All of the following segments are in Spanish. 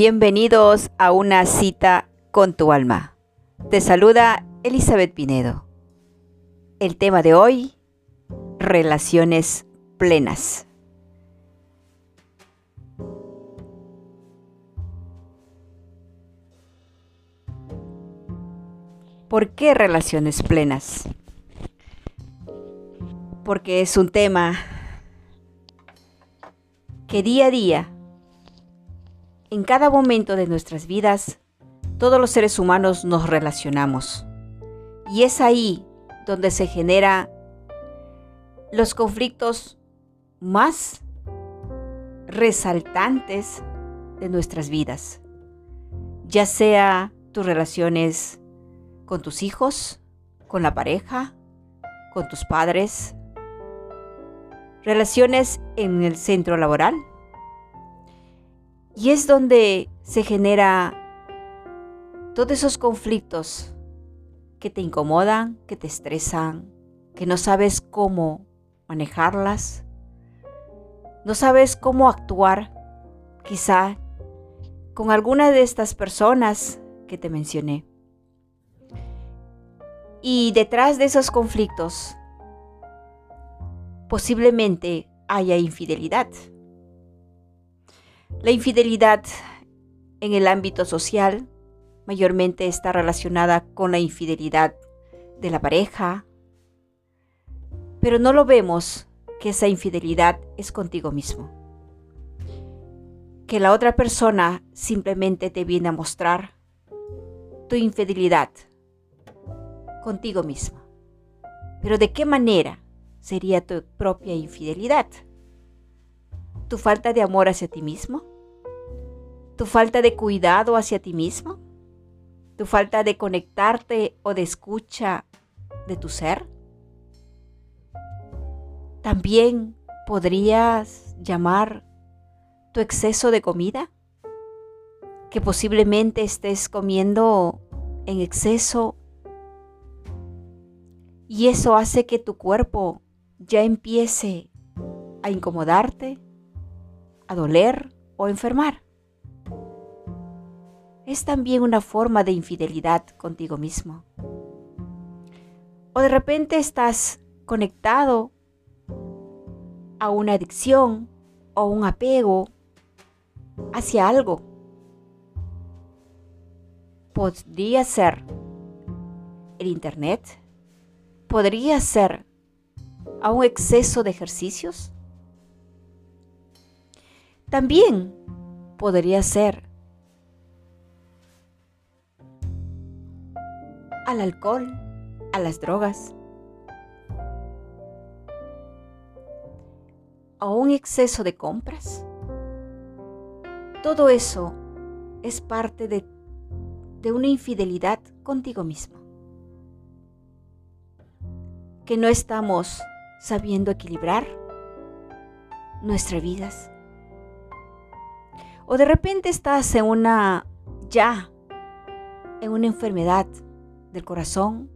Bienvenidos a una cita con tu alma. Te saluda Elizabeth Pinedo. El tema de hoy, relaciones plenas. ¿Por qué relaciones plenas? Porque es un tema que día a día, en cada momento de nuestras vidas, todos los seres humanos nos relacionamos. Y es ahí donde se generan los conflictos más resaltantes de nuestras vidas. Ya sea tus relaciones con tus hijos, con la pareja, con tus padres, relaciones en el centro laboral. Y es donde se genera todos esos conflictos que te incomodan, que te estresan, que no sabes cómo manejarlas, no sabes cómo actuar quizá con alguna de estas personas que te mencioné. Y detrás de esos conflictos posiblemente haya infidelidad. La infidelidad en el ámbito social mayormente está relacionada con la infidelidad de la pareja, pero no lo vemos que esa infidelidad es contigo mismo. Que la otra persona simplemente te viene a mostrar tu infidelidad contigo mismo. Pero ¿de qué manera? sería tu propia infidelidad. Tu falta de amor hacia ti mismo. Tu falta de cuidado hacia ti mismo. Tu falta de conectarte o de escucha de tu ser. También podrías llamar tu exceso de comida. Que posiblemente estés comiendo en exceso y eso hace que tu cuerpo ya empiece a incomodarte, a doler o enfermar. Es también una forma de infidelidad contigo mismo. O de repente estás conectado a una adicción o un apego hacia algo. Podría ser el Internet, podría ser a un exceso de ejercicios? También podría ser al alcohol, a las drogas, a un exceso de compras. Todo eso es parte de, de una infidelidad contigo mismo. Que no estamos sabiendo equilibrar nuestras vidas. O de repente estás en una, ya, en una enfermedad del corazón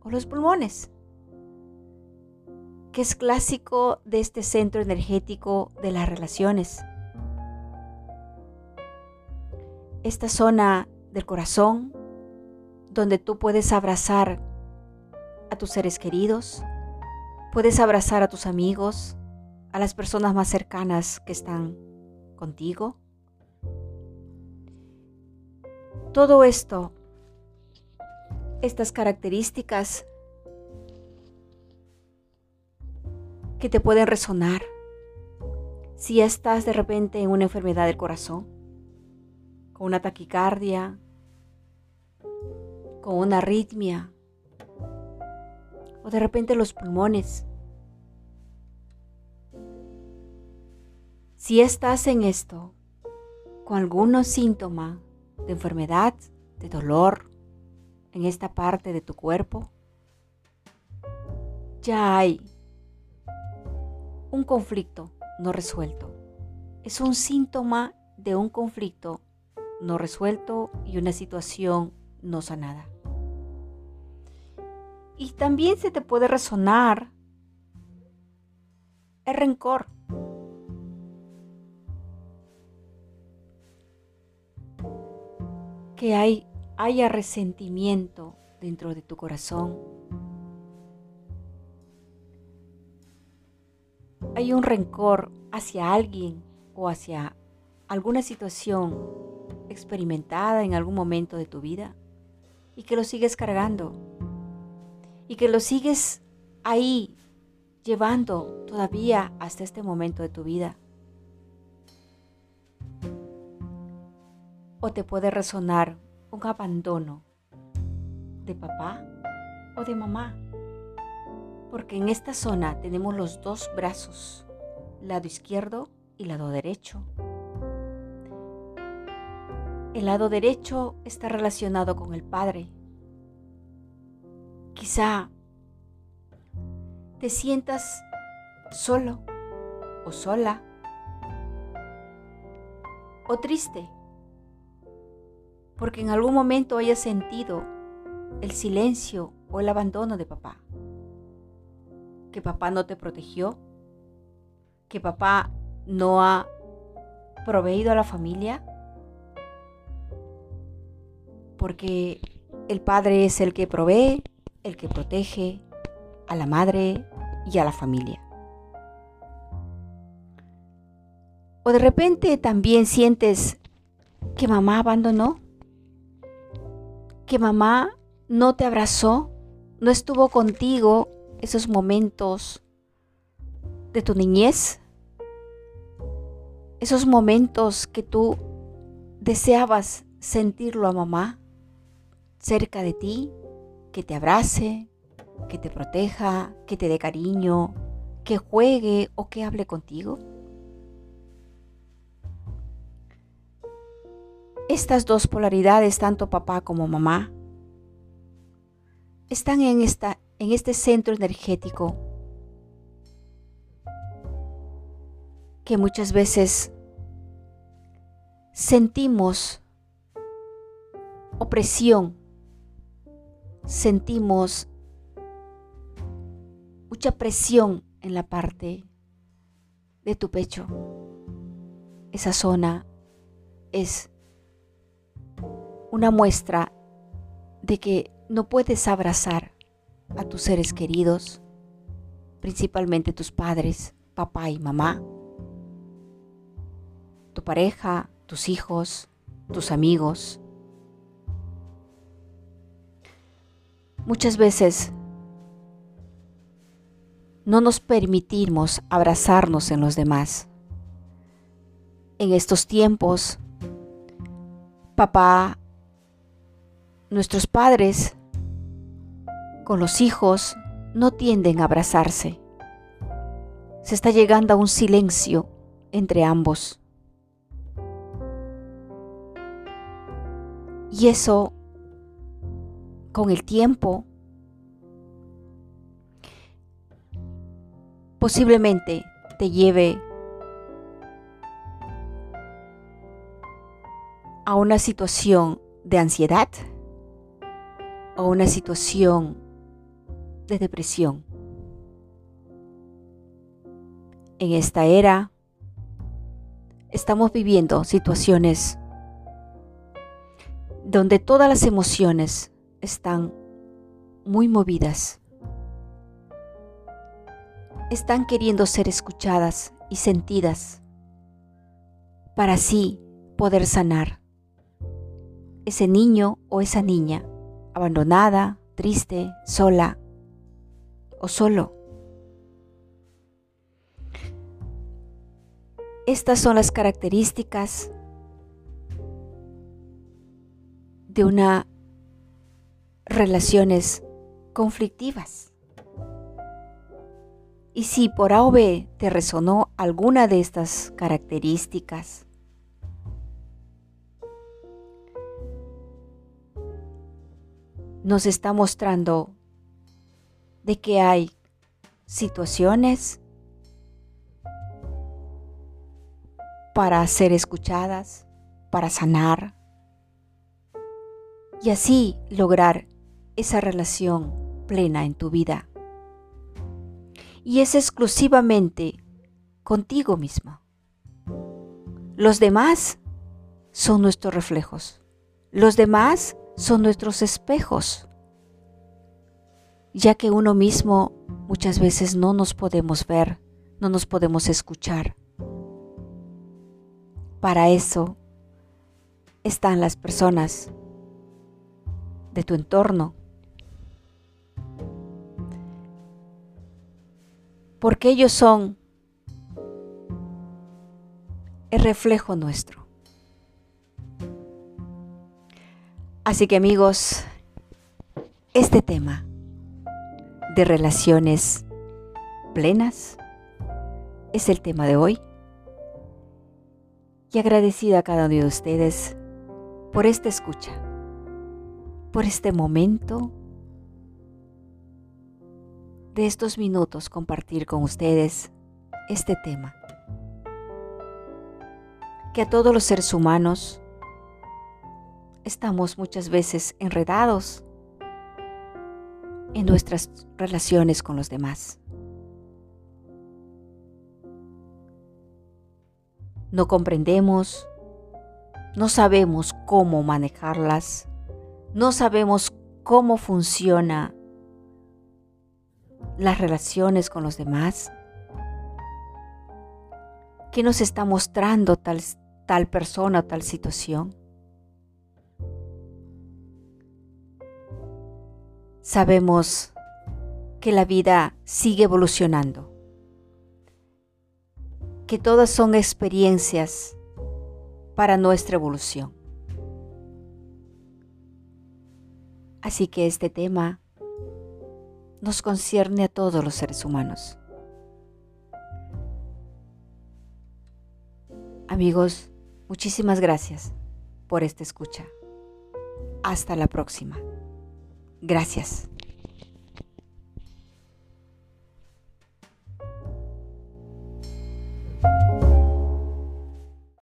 o los pulmones, que es clásico de este centro energético de las relaciones. Esta zona del corazón donde tú puedes abrazar a tus seres queridos, Puedes abrazar a tus amigos, a las personas más cercanas que están contigo. Todo esto, estas características que te pueden resonar si estás de repente en una enfermedad del corazón, con una taquicardia, con una arritmia, o de repente los pulmones. Si estás en esto con algunos síntomas de enfermedad, de dolor en esta parte de tu cuerpo, ya hay un conflicto no resuelto. Es un síntoma de un conflicto no resuelto y una situación no sanada. Y también se te puede resonar el rencor. Que hay, haya resentimiento dentro de tu corazón. Hay un rencor hacia alguien o hacia alguna situación experimentada en algún momento de tu vida y que lo sigues cargando y que lo sigues ahí llevando todavía hasta este momento de tu vida. O te puede resonar un abandono de papá o de mamá. Porque en esta zona tenemos los dos brazos, lado izquierdo y lado derecho. El lado derecho está relacionado con el padre. Quizá te sientas solo o sola o triste porque en algún momento hayas sentido el silencio o el abandono de papá. Que papá no te protegió, que papá no ha proveído a la familia, porque el padre es el que provee, el que protege a la madre y a la familia. O de repente también sientes que mamá abandonó, que mamá no te abrazó, no estuvo contigo esos momentos de tu niñez, esos momentos que tú deseabas sentirlo a mamá cerca de ti, que te abrace, que te proteja, que te dé cariño, que juegue o que hable contigo? Estas dos polaridades, tanto papá como mamá, están en, esta, en este centro energético que muchas veces sentimos opresión, sentimos mucha presión en la parte de tu pecho. Esa zona es una muestra de que no puedes abrazar a tus seres queridos, principalmente tus padres, papá y mamá, tu pareja, tus hijos, tus amigos. Muchas veces no nos permitimos abrazarnos en los demás. En estos tiempos, papá, nuestros padres con los hijos no tienden a abrazarse. Se está llegando a un silencio entre ambos. Y eso, con el tiempo, posiblemente te lleve a una situación de ansiedad o una situación de depresión. En esta era estamos viviendo situaciones donde todas las emociones están muy movidas están queriendo ser escuchadas y sentidas para así poder sanar. Ese niño o esa niña abandonada, triste, sola o solo. Estas son las características de una relaciones conflictivas. Y si por A o B te resonó alguna de estas características, nos está mostrando de que hay situaciones para ser escuchadas, para sanar y así lograr esa relación plena en tu vida y es exclusivamente contigo mismo. Los demás son nuestros reflejos. Los demás son nuestros espejos, ya que uno mismo muchas veces no nos podemos ver, no nos podemos escuchar. Para eso están las personas de tu entorno. Porque ellos son el reflejo nuestro. Así que amigos, este tema de relaciones plenas es el tema de hoy. Y agradecida a cada uno de ustedes por esta escucha, por este momento de estos minutos compartir con ustedes este tema que a todos los seres humanos estamos muchas veces enredados en nuestras relaciones con los demás. No comprendemos, no sabemos cómo manejarlas, no sabemos cómo funciona las relaciones con los demás. ¿Qué nos está mostrando tal, tal persona o tal situación. Sabemos que la vida sigue evolucionando, que todas son experiencias para nuestra evolución. Así que este tema nos concierne a todos los seres humanos. Amigos, Muchísimas gracias por esta escucha. Hasta la próxima. Gracias.